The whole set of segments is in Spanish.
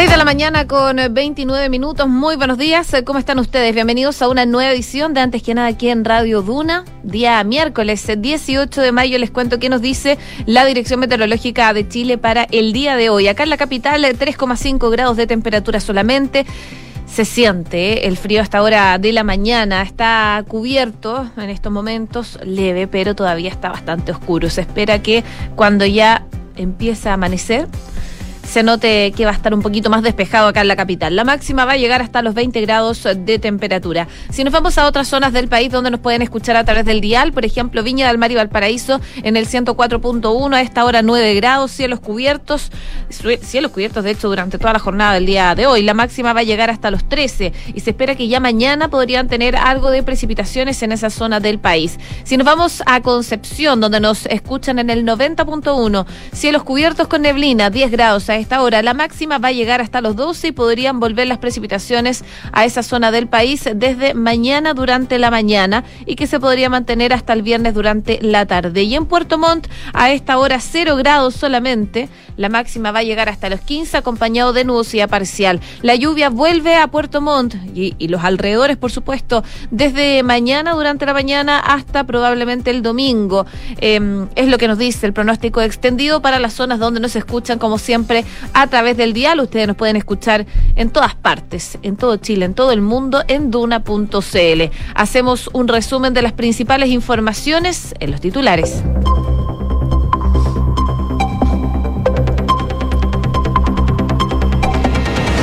6 de la mañana con 29 minutos. Muy buenos días. ¿Cómo están ustedes? Bienvenidos a una nueva edición de Antes que nada aquí en Radio Duna. Día miércoles 18 de mayo les cuento qué nos dice la Dirección Meteorológica de Chile para el día de hoy. Acá en la capital 3,5 grados de temperatura solamente. Se siente ¿eh? el frío hasta hora de la mañana. Está cubierto en estos momentos, leve, pero todavía está bastante oscuro. Se espera que cuando ya empieza a amanecer se note que va a estar un poquito más despejado acá en la capital. La máxima va a llegar hasta los 20 grados de temperatura. Si nos vamos a otras zonas del país donde nos pueden escuchar a través del dial, por ejemplo, Viña del Mar y Valparaíso en el 104.1, a esta hora 9 grados, cielos cubiertos, cielos cubiertos de hecho durante toda la jornada del día de hoy. La máxima va a llegar hasta los 13 y se espera que ya mañana podrían tener algo de precipitaciones en esa zona del país. Si nos vamos a Concepción, donde nos escuchan en el 90.1, cielos cubiertos con neblina, 10 grados a esta hora. La máxima va a llegar hasta los 12 y podrían volver las precipitaciones a esa zona del país desde mañana durante la mañana y que se podría mantener hasta el viernes durante la tarde. Y en Puerto Montt a esta hora 0 grados solamente. La máxima va a llegar hasta los 15 acompañado de nubosidad parcial. La lluvia vuelve a Puerto Montt y, los alrededores, por supuesto, desde mañana durante la mañana hasta probablemente el domingo. Eh, es lo que nos dice el pronóstico extendido para las zonas donde nos escuchan, como siempre, a través del dial. Ustedes nos pueden escuchar en todas partes, en todo Chile, en todo el mundo, en duna.cl. Hacemos un resumen de las principales informaciones en los titulares.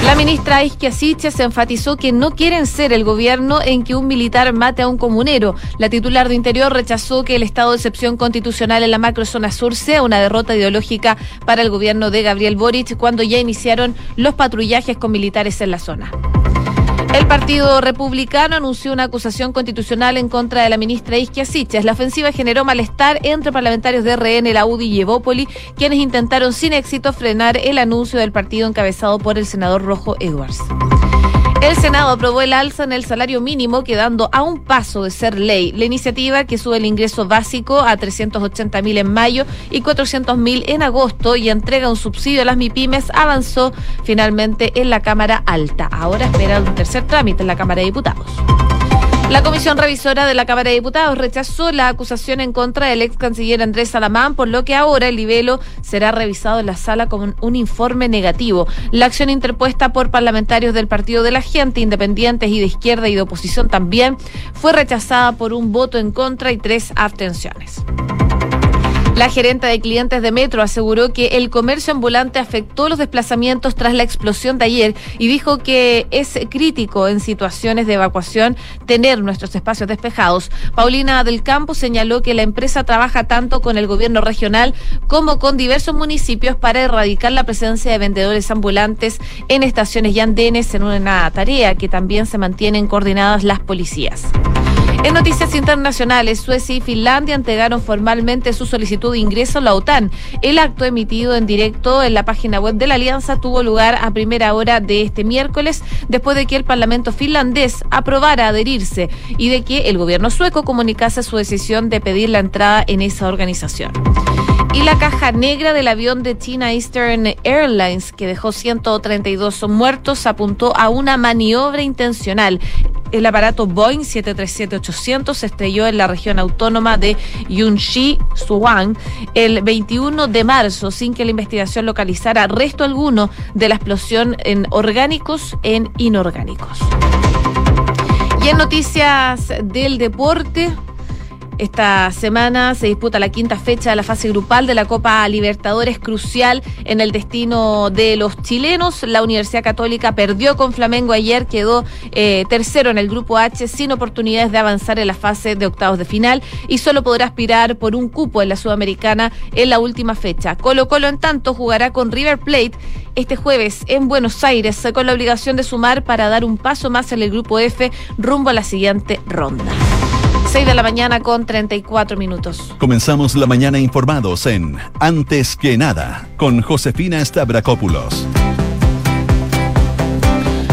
La ministra Isquia Siches enfatizó que no quieren ser el gobierno en que un militar mate a un comunero. La titular de Interior rechazó que el estado de excepción constitucional en la macrozona sur sea una derrota ideológica para el gobierno de Gabriel Boric cuando ya iniciaron los patrullajes con militares en la zona. El Partido Republicano anunció una acusación constitucional en contra de la ministra Isquia Siches. La ofensiva generó malestar entre parlamentarios de RN, la UDI y Evópoli, quienes intentaron sin éxito frenar el anuncio del partido encabezado por el senador Rojo Edwards. El Senado aprobó el alza en el salario mínimo, quedando a un paso de ser ley. La iniciativa, que sube el ingreso básico a 380 mil en mayo y 400 mil en agosto y entrega un subsidio a las MIPIMES, avanzó finalmente en la Cámara Alta. Ahora espera un tercer trámite en la Cámara de Diputados. La Comisión Revisora de la Cámara de Diputados rechazó la acusación en contra del ex canciller Andrés Salamán, por lo que ahora el libelo será revisado en la sala con un informe negativo. La acción interpuesta por parlamentarios del Partido de la Gente, independientes y de izquierda y de oposición también, fue rechazada por un voto en contra y tres abstenciones. La gerente de clientes de Metro aseguró que el comercio ambulante afectó los desplazamientos tras la explosión de ayer y dijo que es crítico en situaciones de evacuación tener nuestros espacios despejados. Paulina del Campo señaló que la empresa trabaja tanto con el gobierno regional como con diversos municipios para erradicar la presencia de vendedores ambulantes en estaciones y andenes en una tarea que también se mantienen coordinadas las policías. En noticias internacionales, Suecia y Finlandia entregaron formalmente su solicitud de ingreso a la OTAN. El acto emitido en directo en la página web de la alianza tuvo lugar a primera hora de este miércoles, después de que el Parlamento finlandés aprobara adherirse y de que el gobierno sueco comunicase su decisión de pedir la entrada en esa organización. Y la caja negra del avión de China Eastern Airlines, que dejó 132 muertos, apuntó a una maniobra intencional. El aparato Boeing 737-800 se estrelló en la región autónoma de Yunxi, Suwang, el 21 de marzo, sin que la investigación localizara resto alguno de la explosión en orgánicos en inorgánicos. Y en noticias del deporte, esta semana se disputa la quinta fecha de la fase grupal de la Copa Libertadores, crucial en el destino de los chilenos. La Universidad Católica perdió con Flamengo ayer, quedó eh, tercero en el grupo H sin oportunidades de avanzar en la fase de octavos de final y solo podrá aspirar por un cupo en la Sudamericana en la última fecha. Colo Colo, en tanto, jugará con River Plate este jueves en Buenos Aires con la obligación de sumar para dar un paso más en el grupo F rumbo a la siguiente ronda. 6 de la mañana con 34 minutos. Comenzamos la mañana informados en Antes que nada con Josefina Stavrakopoulos.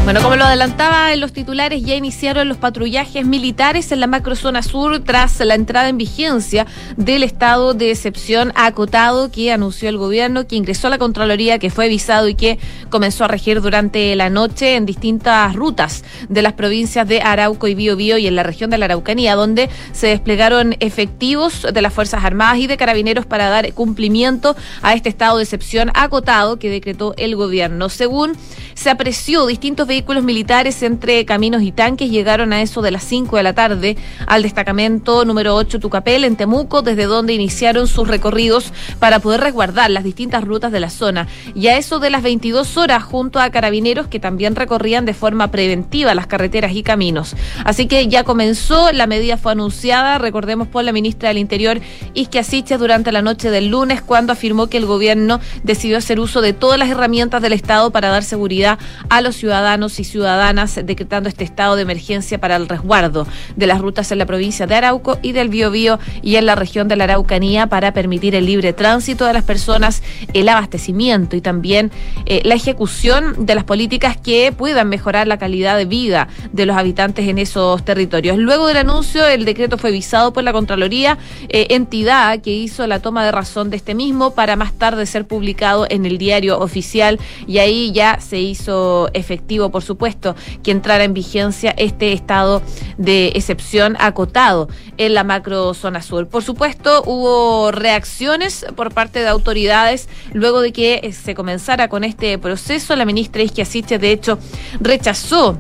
Bueno, como lo adelantaba en los titulares, ya iniciaron los patrullajes militares en la macrozona sur tras la entrada en vigencia del estado de excepción acotado que anunció el gobierno, que ingresó a la Contraloría, que fue avisado y que comenzó a regir durante la noche en distintas rutas de las provincias de Arauco y Biobío y en la región de la Araucanía, donde se desplegaron efectivos de las Fuerzas Armadas y de Carabineros para dar cumplimiento a este estado de excepción acotado que decretó el gobierno. Según se apreció distintos vehículos militares entre caminos y tanques llegaron a eso de las 5 de la tarde al destacamento número 8 Tucapel en Temuco, desde donde iniciaron sus recorridos para poder resguardar las distintas rutas de la zona. Y a eso de las 22 horas junto a carabineros que también recorrían de forma preventiva las carreteras y caminos. Así que ya comenzó, la medida fue anunciada, recordemos por la ministra del Interior, Isquia Siches, durante la noche del lunes, cuando afirmó que el gobierno decidió hacer uso de todas las herramientas del Estado para dar seguridad a los ciudadanos y ciudadanas, decretando este estado de emergencia para el resguardo de las rutas en la provincia de Arauco y del Biobío y en la región de la Araucanía para permitir el libre tránsito de las personas, el abastecimiento y también eh, la ejecución de las políticas que puedan mejorar la calidad de vida de los habitantes en esos territorios. Luego del anuncio, el decreto fue visado por la Contraloría, eh, entidad que hizo la toma de razón de este mismo para más tarde ser publicado en el diario oficial y ahí ya se hizo efectivo, por supuesto, que entrara en vigencia este estado de excepción acotado en la macro zona sur. Por supuesto, hubo reacciones por parte de autoridades luego de que se comenzara con este proceso. La ministra Isquia de hecho, rechazó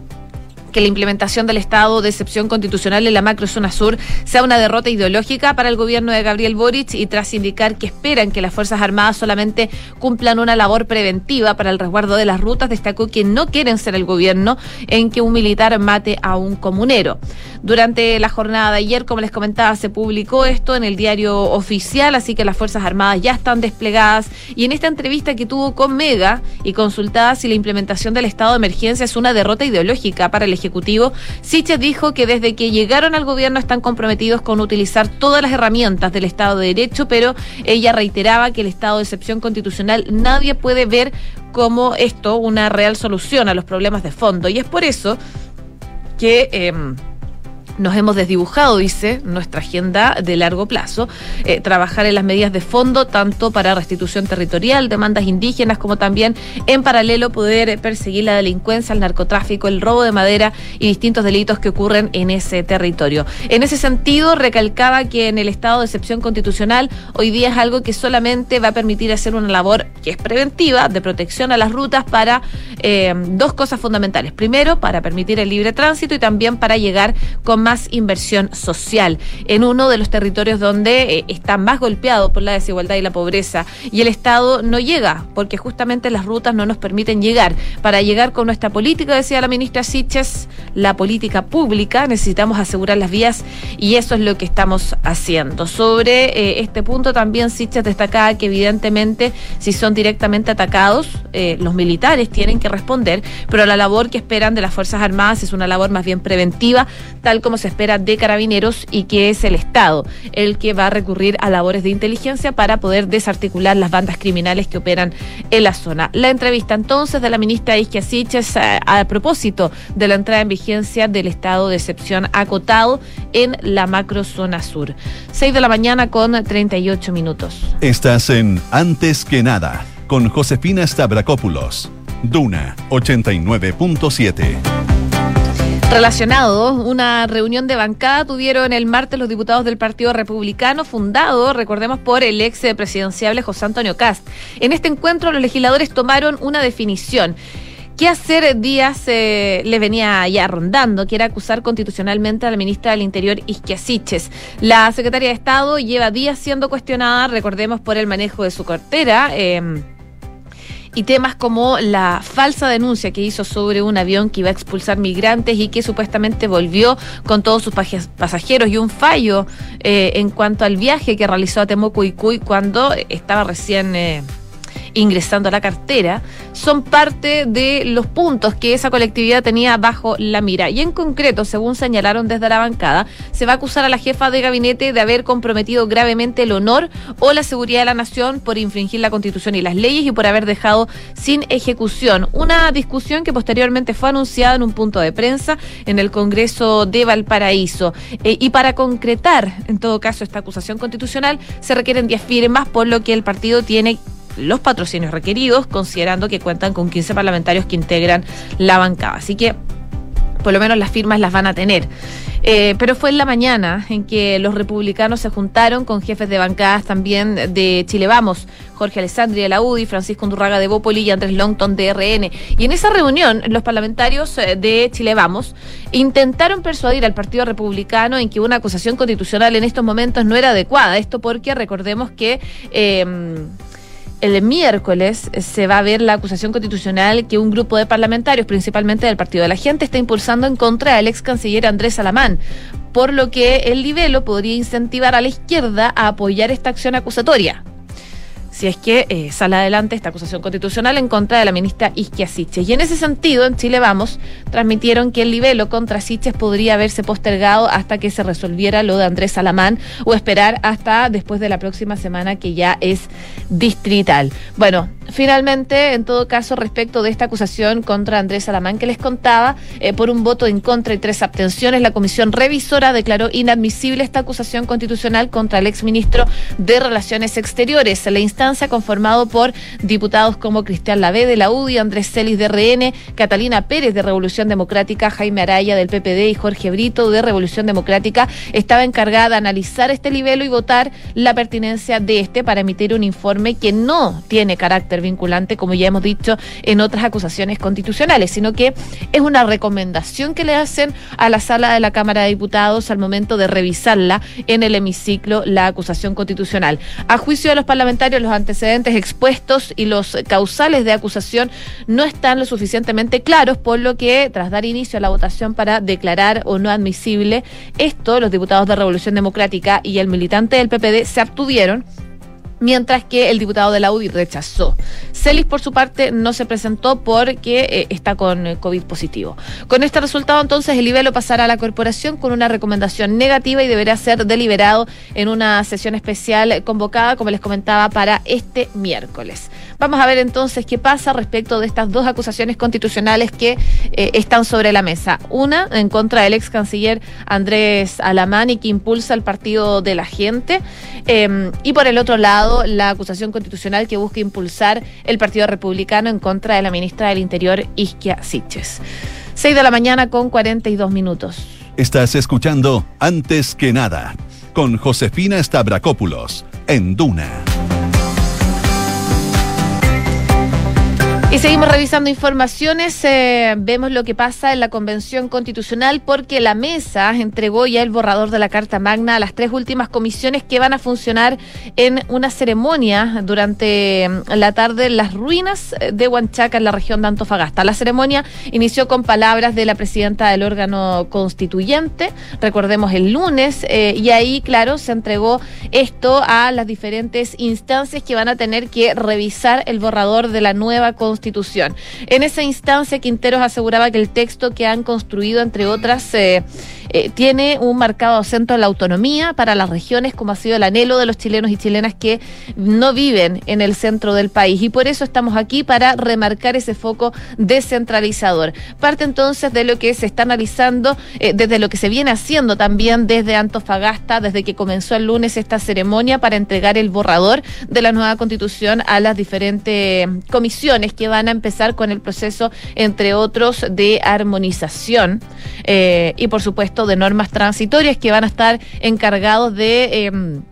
que la implementación del estado de excepción constitucional en la macrozona sur sea una derrota ideológica para el gobierno de Gabriel Boric y tras indicar que esperan que las Fuerzas Armadas solamente cumplan una labor preventiva para el resguardo de las rutas, destacó que no quieren ser el gobierno en que un militar mate a un comunero. Durante la jornada de ayer, como les comentaba, se publicó esto en el diario oficial, así que las Fuerzas Armadas ya están desplegadas y en esta entrevista que tuvo con Mega y consultada si la implementación del estado de emergencia es una derrota ideológica para el Ejecutivo, Siches dijo que desde que llegaron al gobierno están comprometidos con utilizar todas las herramientas del Estado de Derecho, pero ella reiteraba que el estado de excepción constitucional nadie puede ver como esto una real solución a los problemas de fondo. Y es por eso que... Eh, nos hemos desdibujado, dice, nuestra agenda de largo plazo, eh, trabajar en las medidas de fondo, tanto para restitución territorial, demandas indígenas, como también en paralelo poder perseguir la delincuencia, el narcotráfico, el robo de madera y distintos delitos que ocurren en ese territorio. En ese sentido, recalcaba que en el estado de excepción constitucional hoy día es algo que solamente va a permitir hacer una labor que es preventiva, de protección a las rutas para eh, dos cosas fundamentales. Primero, para permitir el libre tránsito y también para llegar con más inversión social en uno de los territorios donde eh, está más golpeado por la desigualdad y la pobreza. Y el Estado no llega, porque justamente las rutas no nos permiten llegar. Para llegar con nuestra política, decía la ministra Siches, la política pública, necesitamos asegurar las vías y eso es lo que estamos haciendo. Sobre eh, este punto también Siches destacaba que evidentemente si son directamente atacados, eh, los militares tienen que responder, pero la labor que esperan de las Fuerzas Armadas es una labor más bien preventiva, tal como se espera de carabineros y que es el Estado el que va a recurrir a labores de inteligencia para poder desarticular las bandas criminales que operan en la zona. La entrevista entonces de la ministra Isquia Siches a, a propósito de la entrada en vigencia del estado de excepción acotado en la macrozona sur. 6 de la mañana con 38 minutos. Estás en Antes que nada con Josefina Stavrakopoulos. Duna 89.7. Relacionado, una reunión de bancada tuvieron el martes los diputados del Partido Republicano, fundado, recordemos, por el ex presidenciable José Antonio Cast. En este encuentro, los legisladores tomaron una definición. ¿Qué hacer Díaz eh, le venía ya rondando? Que era acusar constitucionalmente a la ministra del Interior, Isquia Siches. La secretaria de Estado lleva días siendo cuestionada, recordemos, por el manejo de su cartera. Eh, y temas como la falsa denuncia que hizo sobre un avión que iba a expulsar migrantes y que supuestamente volvió con todos sus pasajeros y un fallo eh, en cuanto al viaje que realizó a Temuco y Cuy cuando estaba recién... Eh, ingresando a la cartera, son parte de los puntos que esa colectividad tenía bajo la mira. Y en concreto, según señalaron desde la bancada, se va a acusar a la jefa de gabinete de haber comprometido gravemente el honor o la seguridad de la nación por infringir la constitución y las leyes y por haber dejado sin ejecución. Una discusión que posteriormente fue anunciada en un punto de prensa en el Congreso de Valparaíso. Eh, y para concretar, en todo caso, esta acusación constitucional, se requieren 10 firmas, por lo que el partido tiene los patrocinios requeridos, considerando que cuentan con 15 parlamentarios que integran la bancada. Así que por lo menos las firmas las van a tener. Eh, pero fue en la mañana en que los republicanos se juntaron con jefes de bancadas también de Chile Vamos, Jorge Alessandri de la Francisco Undurraga de Bópoli y Andrés Longton de RN. Y en esa reunión, los parlamentarios eh, de Chile Vamos intentaron persuadir al Partido Republicano en que una acusación constitucional en estos momentos no era adecuada. Esto porque recordemos que... Eh, el miércoles se va a ver la acusación constitucional que un grupo de parlamentarios, principalmente del Partido de la Gente, está impulsando en contra del ex canciller Andrés Salamán, por lo que el libelo podría incentivar a la izquierda a apoyar esta acción acusatoria si es que eh, sale adelante esta acusación constitucional en contra de la ministra Isquia Siches. Y en ese sentido, en Chile Vamos, transmitieron que el libelo contra Siches podría haberse postergado hasta que se resolviera lo de Andrés Salamán o esperar hasta después de la próxima semana que ya es distrital. Bueno, finalmente, en todo caso, respecto de esta acusación contra Andrés Salamán que les contaba, eh, por un voto en contra y tres abstenciones, la comisión revisora declaró inadmisible esta acusación constitucional contra el exministro de Relaciones Exteriores. La conformado por diputados como Cristian Lavé de la UDI, Andrés Celis de RN, Catalina Pérez de Revolución Democrática, Jaime Araya del PPD y Jorge Brito de Revolución Democrática, estaba encargada de analizar este nivel y votar la pertinencia de este para emitir un informe que no tiene carácter vinculante, como ya hemos dicho en otras acusaciones constitucionales, sino que es una recomendación que le hacen a la sala de la Cámara de Diputados al momento de revisarla en el hemiciclo la acusación constitucional. A juicio de los parlamentarios, los antecedentes expuestos y los causales de acusación no están lo suficientemente claros, por lo que tras dar inicio a la votación para declarar o no admisible esto, los diputados de Revolución Democrática y el militante del PPD se abstuvieron mientras que el diputado de la UDI rechazó. Celis, por su parte, no se presentó porque eh, está con eh, COVID positivo. Con este resultado, entonces, el lo pasará a la corporación con una recomendación negativa y deberá ser deliberado en una sesión especial convocada, como les comentaba, para este miércoles. Vamos a ver entonces qué pasa respecto de estas dos acusaciones constitucionales que eh, están sobre la mesa. Una en contra del ex canciller Andrés Alamán y que impulsa el Partido de la Gente. Em, y por el otro lado, la acusación constitucional que busca impulsar el Partido Republicano en contra de la ministra del Interior, Isquia Siches. 6 de la mañana con 42 minutos. Estás escuchando Antes que nada con Josefina Stavrakopoulos en Duna Y seguimos revisando informaciones. Eh, vemos lo que pasa en la Convención Constitucional porque la mesa entregó ya el borrador de la Carta Magna a las tres últimas comisiones que van a funcionar en una ceremonia durante mm, la tarde en las ruinas de Huanchaca, en la región de Antofagasta. La ceremonia inició con palabras de la presidenta del órgano constituyente, recordemos el lunes, eh, y ahí, claro, se entregó esto a las diferentes instancias que van a tener que revisar el borrador de la nueva Constitución en esa instancia, Quinteros aseguraba que el texto que han construido, entre otras, eh, eh, tiene un marcado acento en la autonomía para las regiones, como ha sido el anhelo de los chilenos y chilenas que no viven en el centro del país. Y por eso estamos aquí para remarcar ese foco descentralizador. Parte entonces de lo que se está analizando, eh, desde lo que se viene haciendo también desde Antofagasta, desde que comenzó el lunes esta ceremonia para entregar el borrador de la nueva constitución a las diferentes comisiones que van a empezar con el proceso, entre otros, de armonización eh, y, por supuesto, de normas transitorias que van a estar encargados de... Em,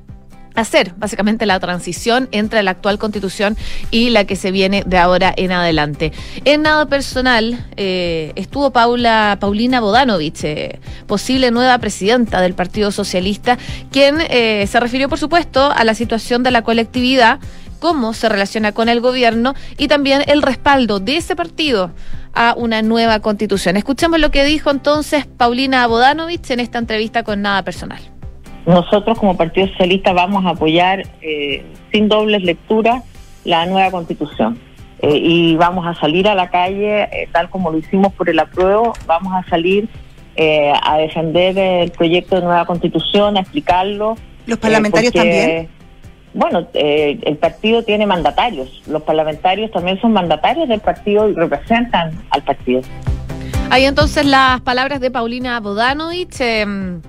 hacer básicamente la transición entre la actual constitución y la que se viene de ahora en adelante. En nada personal eh, estuvo Paula Paulina Bodanovich, eh, posible nueva presidenta del Partido Socialista, quien se refirió por supuesto a la situación de la colectividad cómo se relaciona con el gobierno y también el respaldo de ese partido a una nueva constitución. Escuchemos lo que dijo entonces Paulina Bodanovich en esta entrevista con Nada Personal. Nosotros como Partido Socialista vamos a apoyar eh, sin dobles lecturas la nueva constitución. Eh, y vamos a salir a la calle, eh, tal como lo hicimos por el apruebo, vamos a salir eh, a defender el proyecto de nueva constitución, a explicarlo. ¿Los parlamentarios también? Bueno, el partido tiene mandatarios, los parlamentarios también son mandatarios del partido y representan al partido. Hay entonces las palabras de Paulina Bodanovich. Em,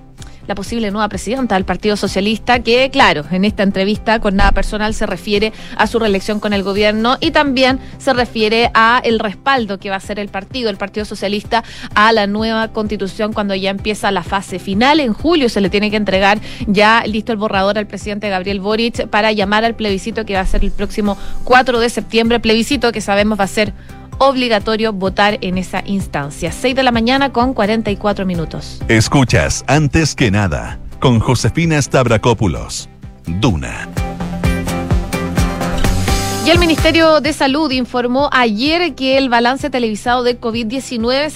la posible nueva presidenta del Partido Socialista, que claro, en esta entrevista con nada personal se refiere a su reelección con el gobierno y también se refiere a el respaldo que va a hacer el partido, el Partido Socialista, a la nueva constitución cuando ya empieza la fase final. En julio se le tiene que entregar ya listo el borrador al presidente Gabriel Boric para llamar al plebiscito que va a ser el próximo 4 de septiembre, plebiscito que sabemos va a ser obligatorio votar en esa instancia. 6 de la mañana con 44 minutos. Escuchas antes que nada con Josefina Stavrakopoulos. Duna. Y el Ministerio de Salud informó ayer que el balance televisado de COVID-19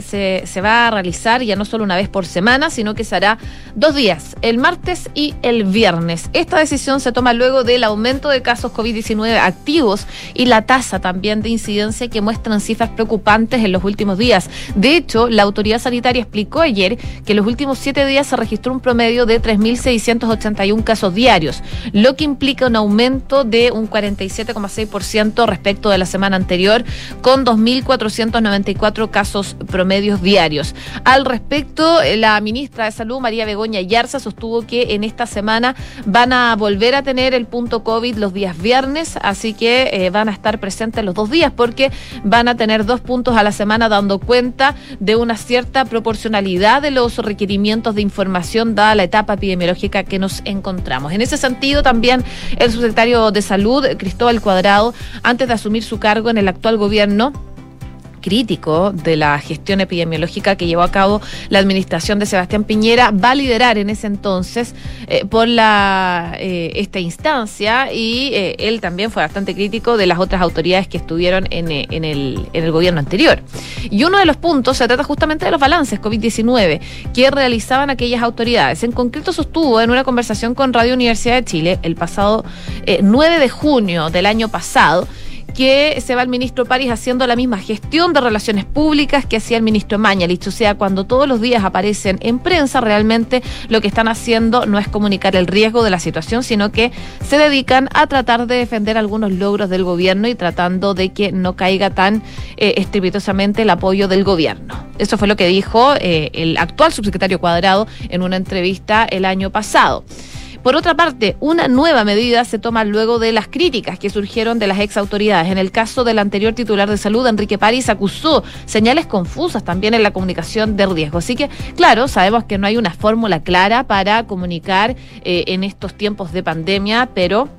se, se, va a realizar ya no solo una vez por semana, sino que será dos días, el martes y el viernes. Esta decisión se toma luego del aumento de casos COVID-19 activos y la tasa también de incidencia que muestran cifras preocupantes en los últimos días. De hecho, la autoridad sanitaria explicó ayer que en los últimos siete días se registró un promedio de 3.681 casos diarios, lo que implica un aumento de un 47 ciento respecto de la semana anterior, con 2.494 casos promedios diarios. Al respecto, la ministra de Salud, María Begoña Yarza, sostuvo que en esta semana van a volver a tener el punto COVID los días viernes, así que eh, van a estar presentes los dos días porque van a tener dos puntos a la semana dando cuenta de una cierta proporcionalidad de los requerimientos de información dada la etapa epidemiológica que nos encontramos. En ese sentido, también el subsecretario de Salud, Cristóbal Cuadrado, antes de asumir su cargo en el actual gobierno, crítico de la gestión epidemiológica que llevó a cabo la administración de Sebastián Piñera, va a liderar en ese entonces eh, por la eh, esta instancia y eh, él también fue bastante crítico de las otras autoridades que estuvieron en, en, el, en el gobierno anterior. Y uno de los puntos se trata justamente de los balances COVID-19 que realizaban aquellas autoridades. En concreto sostuvo en una conversación con Radio Universidad de Chile el pasado 9 de junio del año pasado que se va el ministro París haciendo la misma gestión de relaciones públicas que hacía el ministro Mañalich. O sea, cuando todos los días aparecen en prensa, realmente lo que están haciendo no es comunicar el riesgo de la situación, sino que se dedican a tratar de defender algunos logros del gobierno y tratando de que no caiga tan eh, estrepitosamente el apoyo del gobierno. Eso fue lo que dijo eh, el actual subsecretario Cuadrado en una entrevista el año pasado. Por otra parte, una nueva medida se toma luego de las críticas que surgieron de las ex autoridades. En el caso del anterior titular de salud, Enrique París, acusó señales confusas también en la comunicación de riesgo. Así que, claro, sabemos que no hay una fórmula clara para comunicar eh, en estos tiempos de pandemia, pero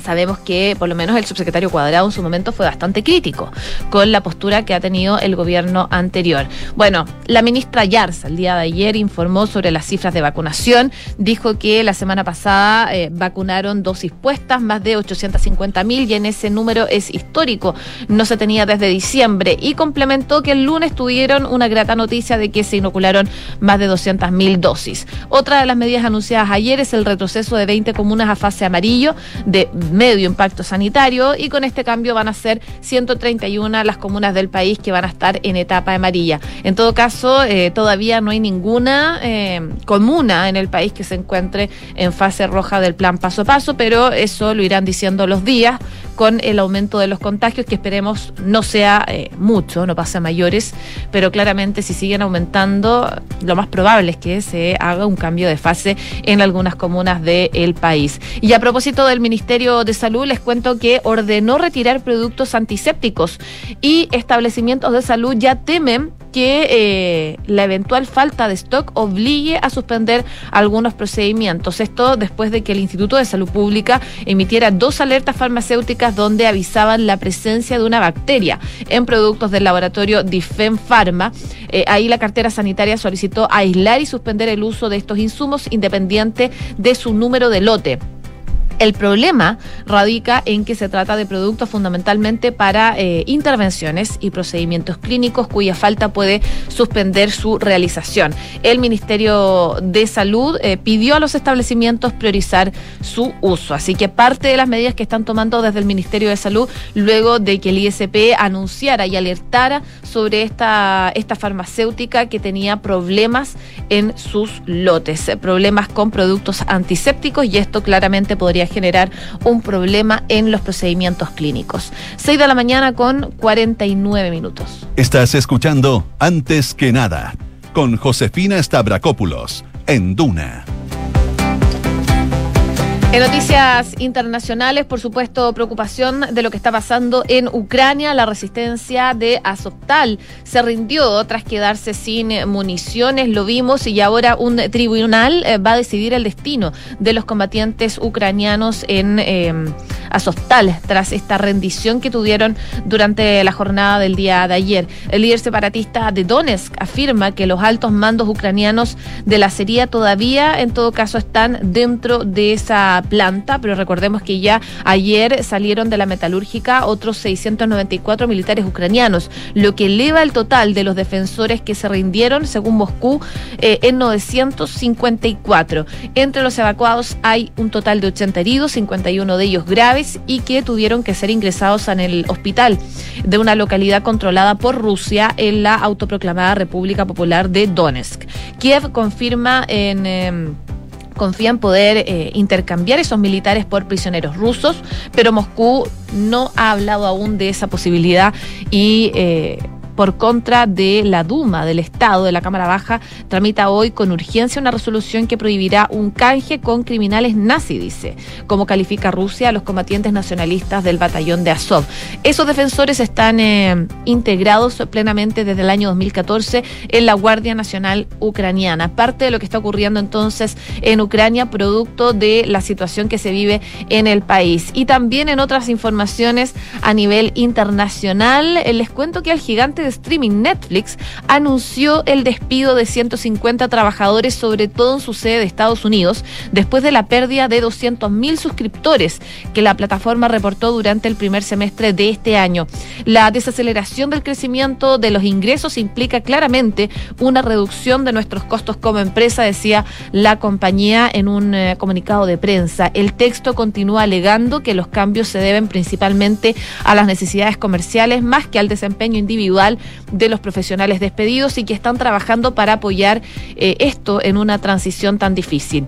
sabemos que por lo menos el subsecretario Cuadrado en su momento fue bastante crítico con la postura que ha tenido el gobierno anterior. Bueno, la ministra Yarza el día de ayer informó sobre las cifras de vacunación, dijo que la semana pasada eh, vacunaron dosis puestas, más de 850 mil y en ese número es histórico, no se tenía desde diciembre y complementó que el lunes tuvieron una grata noticia de que se inocularon más de 200 mil dosis. Otra de las medidas anunciadas ayer es el retroceso de 20 comunas a fase amarillo de medio impacto sanitario y con este cambio van a ser 131 las comunas del país que van a estar en etapa amarilla. En todo caso, eh, todavía no hay ninguna eh, comuna en el país que se encuentre en fase roja del plan paso a paso, pero eso lo irán diciendo los días con el aumento de los contagios, que esperemos no sea eh, mucho, no pase mayores, pero claramente si siguen aumentando, lo más probable es que se haga un cambio de fase en algunas comunas del país. Y a propósito del Ministerio de Salud, les cuento que ordenó retirar productos antisépticos y establecimientos de salud ya temen que eh, la eventual falta de stock obligue a suspender algunos procedimientos. Esto después de que el Instituto de Salud Pública emitiera dos alertas farmacéuticas donde avisaban la presencia de una bacteria en productos del laboratorio Difen Pharma. Eh, ahí la cartera sanitaria solicitó aislar y suspender el uso de estos insumos independiente de su número de lote. El problema radica en que se trata de productos fundamentalmente para eh, intervenciones y procedimientos clínicos cuya falta puede suspender su realización. El Ministerio de Salud eh, pidió a los establecimientos priorizar su uso. Así que parte de las medidas que están tomando desde el Ministerio de Salud, luego de que el ISP anunciara y alertara sobre esta, esta farmacéutica que tenía problemas en sus lotes, problemas con productos antisépticos y esto claramente podría generar un problema en los procedimientos clínicos. 6 de la mañana con 49 minutos. Estás escuchando Antes que nada con Josefina Stavrakopoulos en Duna. En noticias internacionales, por supuesto, preocupación de lo que está pasando en Ucrania. La resistencia de Azovtal se rindió tras quedarse sin municiones, lo vimos, y ahora un tribunal eh, va a decidir el destino de los combatientes ucranianos en eh, Azovtal tras esta rendición que tuvieron durante la jornada del día de ayer. El líder separatista de Donetsk afirma que los altos mandos ucranianos de la serie todavía, en todo caso, están dentro de esa planta, pero recordemos que ya ayer salieron de la metalúrgica otros 694 militares ucranianos, lo que eleva el total de los defensores que se rindieron, según Moscú, eh, en 954. Entre los evacuados hay un total de 80 heridos, 51 de ellos graves y que tuvieron que ser ingresados en el hospital de una localidad controlada por Rusia en la autoproclamada República Popular de Donetsk. Kiev confirma en... Em, confía en poder eh, intercambiar esos militares por prisioneros rusos, pero Moscú no ha hablado aún de esa posibilidad y eh, por contra de la Duma del Estado de la Cámara Baja tramita hoy con urgencia una resolución que prohibirá un canje con criminales nazi, dice, como califica Rusia a los combatientes nacionalistas del batallón de Azov. Esos defensores están eh, integrados plenamente desde el año 2014 en la Guardia Nacional Ucraniana. Parte de lo que está ocurriendo entonces en Ucrania, producto de la situación que se vive en el país. Y también en otras informaciones a nivel internacional, eh, les cuento que el gigante de streaming Netflix anunció el despido de 150 trabajadores, sobre todo en su sede de Estados Unidos, después de la pérdida de 200.000 suscriptores que la plataforma reportó durante el primer semestre de este año. La desaceleración del crecimiento de los ingresos implica claramente una reducción de nuestros costos como empresa, decía la compañía en un eh, comunicado de prensa. El texto continúa alegando que los cambios se deben principalmente a las necesidades comerciales más que al desempeño individual de los profesionales despedidos y que están trabajando para apoyar eh, esto en una transición tan difícil.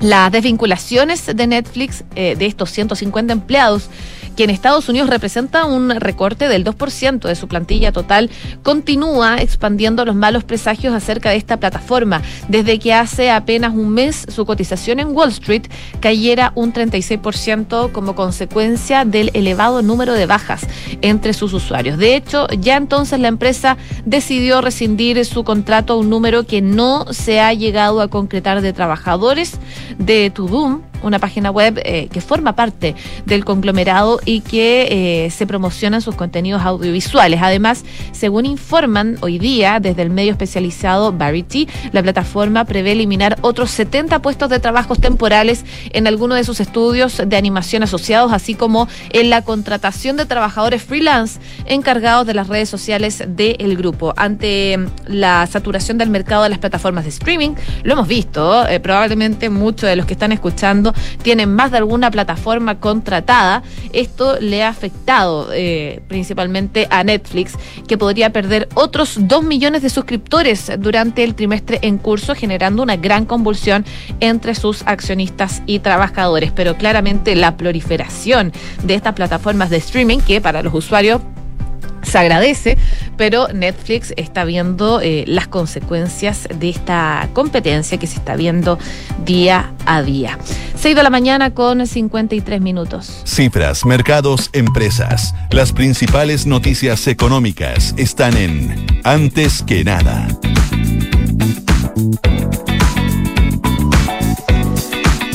Las desvinculaciones de Netflix eh, de estos 150 empleados que en Estados Unidos representa un recorte del 2% de su plantilla total, continúa expandiendo los malos presagios acerca de esta plataforma, desde que hace apenas un mes su cotización en Wall Street cayera un 36% como consecuencia del elevado número de bajas entre sus usuarios. De hecho, ya entonces la empresa decidió rescindir su contrato a un número que no se ha llegado a concretar de trabajadores de Tudum una página web eh, que forma parte del conglomerado y que eh, se promocionan sus contenidos audiovisuales. Además, según informan hoy día desde el medio especializado Verity, la plataforma prevé eliminar otros 70 puestos de trabajos temporales en algunos de sus estudios de animación asociados, así como en la contratación de trabajadores freelance encargados de las redes sociales del grupo. Ante mm, la saturación del mercado de las plataformas de streaming, lo hemos visto, eh, probablemente muchos de los que están escuchando tienen más de alguna plataforma contratada. Esto le ha afectado eh, principalmente a Netflix, que podría perder otros 2 millones de suscriptores durante el trimestre en curso, generando una gran convulsión entre sus accionistas y trabajadores. Pero claramente la proliferación de estas plataformas de streaming, que para los usuarios se agradece, pero Netflix está viendo eh, las consecuencias de esta competencia que se está viendo día a día. 6 de la mañana con 53 minutos. Cifras, mercados, empresas. Las principales noticias económicas están en Antes que nada.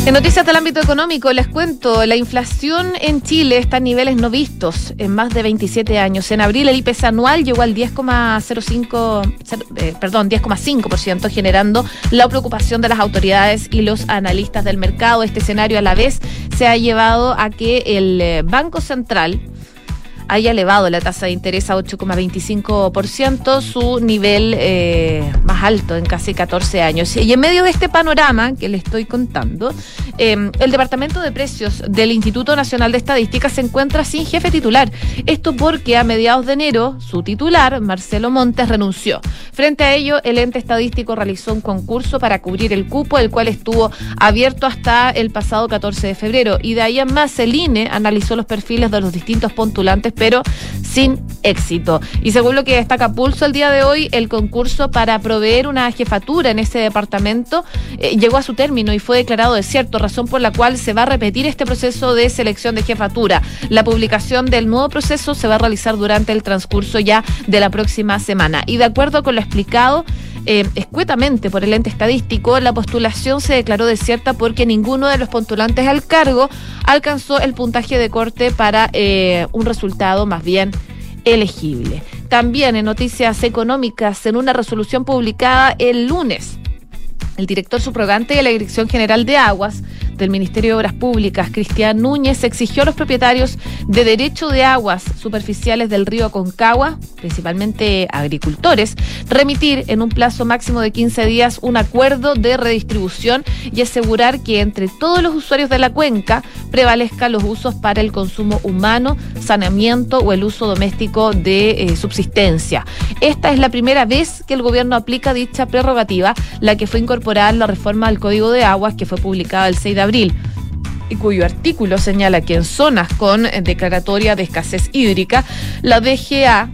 En noticias del ámbito económico, les cuento, la inflación en Chile está a niveles no vistos en más de 27 años. En abril el IPC anual llegó al 10,05, eh, perdón, 10,5%, generando la preocupación de las autoridades y los analistas del mercado. Este escenario a la vez se ha llevado a que el eh, Banco Central haya elevado la tasa de interés a 8,25%, su nivel eh, más alto en casi 14 años. Y en medio de este panorama que le estoy contando, eh, el Departamento de Precios del Instituto Nacional de Estadística se encuentra sin jefe titular. Esto porque a mediados de enero su titular, Marcelo Montes, renunció. Frente a ello, el ente estadístico realizó un concurso para cubrir el cupo, el cual estuvo abierto hasta el pasado 14 de febrero. Y de ahí en más, el INE analizó los perfiles de los distintos postulantes pero sin éxito. Y según lo que destaca Pulso el día de hoy, el concurso para proveer una jefatura en ese departamento eh, llegó a su término y fue declarado desierto, razón por la cual se va a repetir este proceso de selección de jefatura. La publicación del nuevo proceso se va a realizar durante el transcurso ya de la próxima semana. Y de acuerdo con lo explicado, eh, escuetamente por el ente estadístico, la postulación se declaró desierta porque ninguno de los postulantes al cargo alcanzó el puntaje de corte para eh, un resultado más bien elegible. También en noticias económicas, en una resolución publicada el lunes, el director subrogante de la Dirección General de Aguas del Ministerio de Obras Públicas, Cristian Núñez, exigió a los propietarios de derecho de aguas superficiales del río Aconcagua, principalmente agricultores, remitir en un plazo máximo de 15 días un acuerdo de redistribución y asegurar que entre todos los usuarios de la cuenca prevalezcan los usos para el consumo humano, saneamiento o el uso doméstico de eh, subsistencia. Esta es la primera vez que el gobierno aplica dicha prerrogativa, la que fue incorporada en la reforma del Código de Aguas que fue publicada el 6 de abril y cuyo artículo señala que en zonas con declaratoria de escasez hídrica, la DGA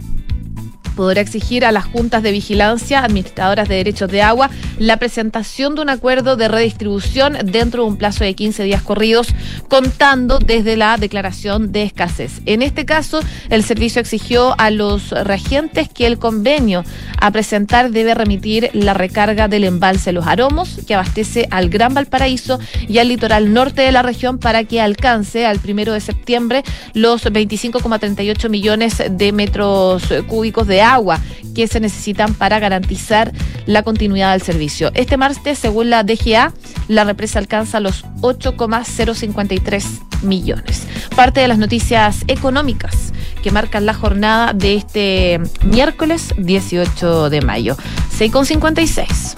podrá exigir a las juntas de vigilancia, administradoras de derechos de agua, la presentación de un acuerdo de redistribución dentro de un plazo de 15 días corridos, contando desde la declaración de escasez. En este caso, el servicio exigió a los regentes que el convenio a presentar debe remitir la recarga del embalse Los Aromos, que abastece al Gran Valparaíso y al litoral norte de la región para que alcance al primero de septiembre los 25,38 millones de metros cúbicos de agua agua que se necesitan para garantizar la continuidad del servicio. Este martes, según la DGA, la represa alcanza los 8,053 millones. Parte de las noticias económicas que marcan la jornada de este miércoles 18 de mayo. 6,56.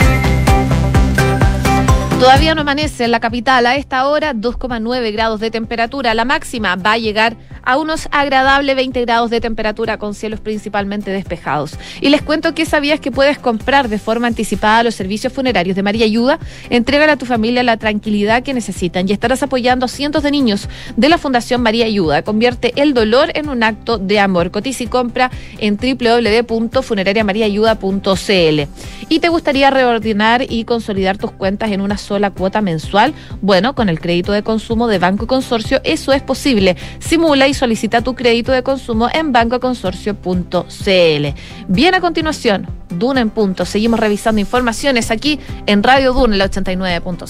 Todavía no amanece en la capital a esta hora, 2,9 grados de temperatura. La máxima va a llegar a unos agradables 20 grados de temperatura con cielos principalmente despejados. Y les cuento que sabías que puedes comprar de forma anticipada los servicios funerarios de María Ayuda. Entrégale a tu familia la tranquilidad que necesitan y estarás apoyando a cientos de niños de la Fundación María Ayuda. Convierte el dolor en un acto de amor. Cotiza y compra en www.funerariamariaayuda.cl. ¿Y te gustaría reordenar y consolidar tus cuentas en una sola cuota mensual? Bueno, con el crédito de consumo de Banco Consorcio eso es posible. Simula y solicita tu crédito de consumo en bancoconsorcio.cl. Bien a continuación, Duna en punto. Seguimos revisando informaciones aquí en Radio Duna, el 89.5.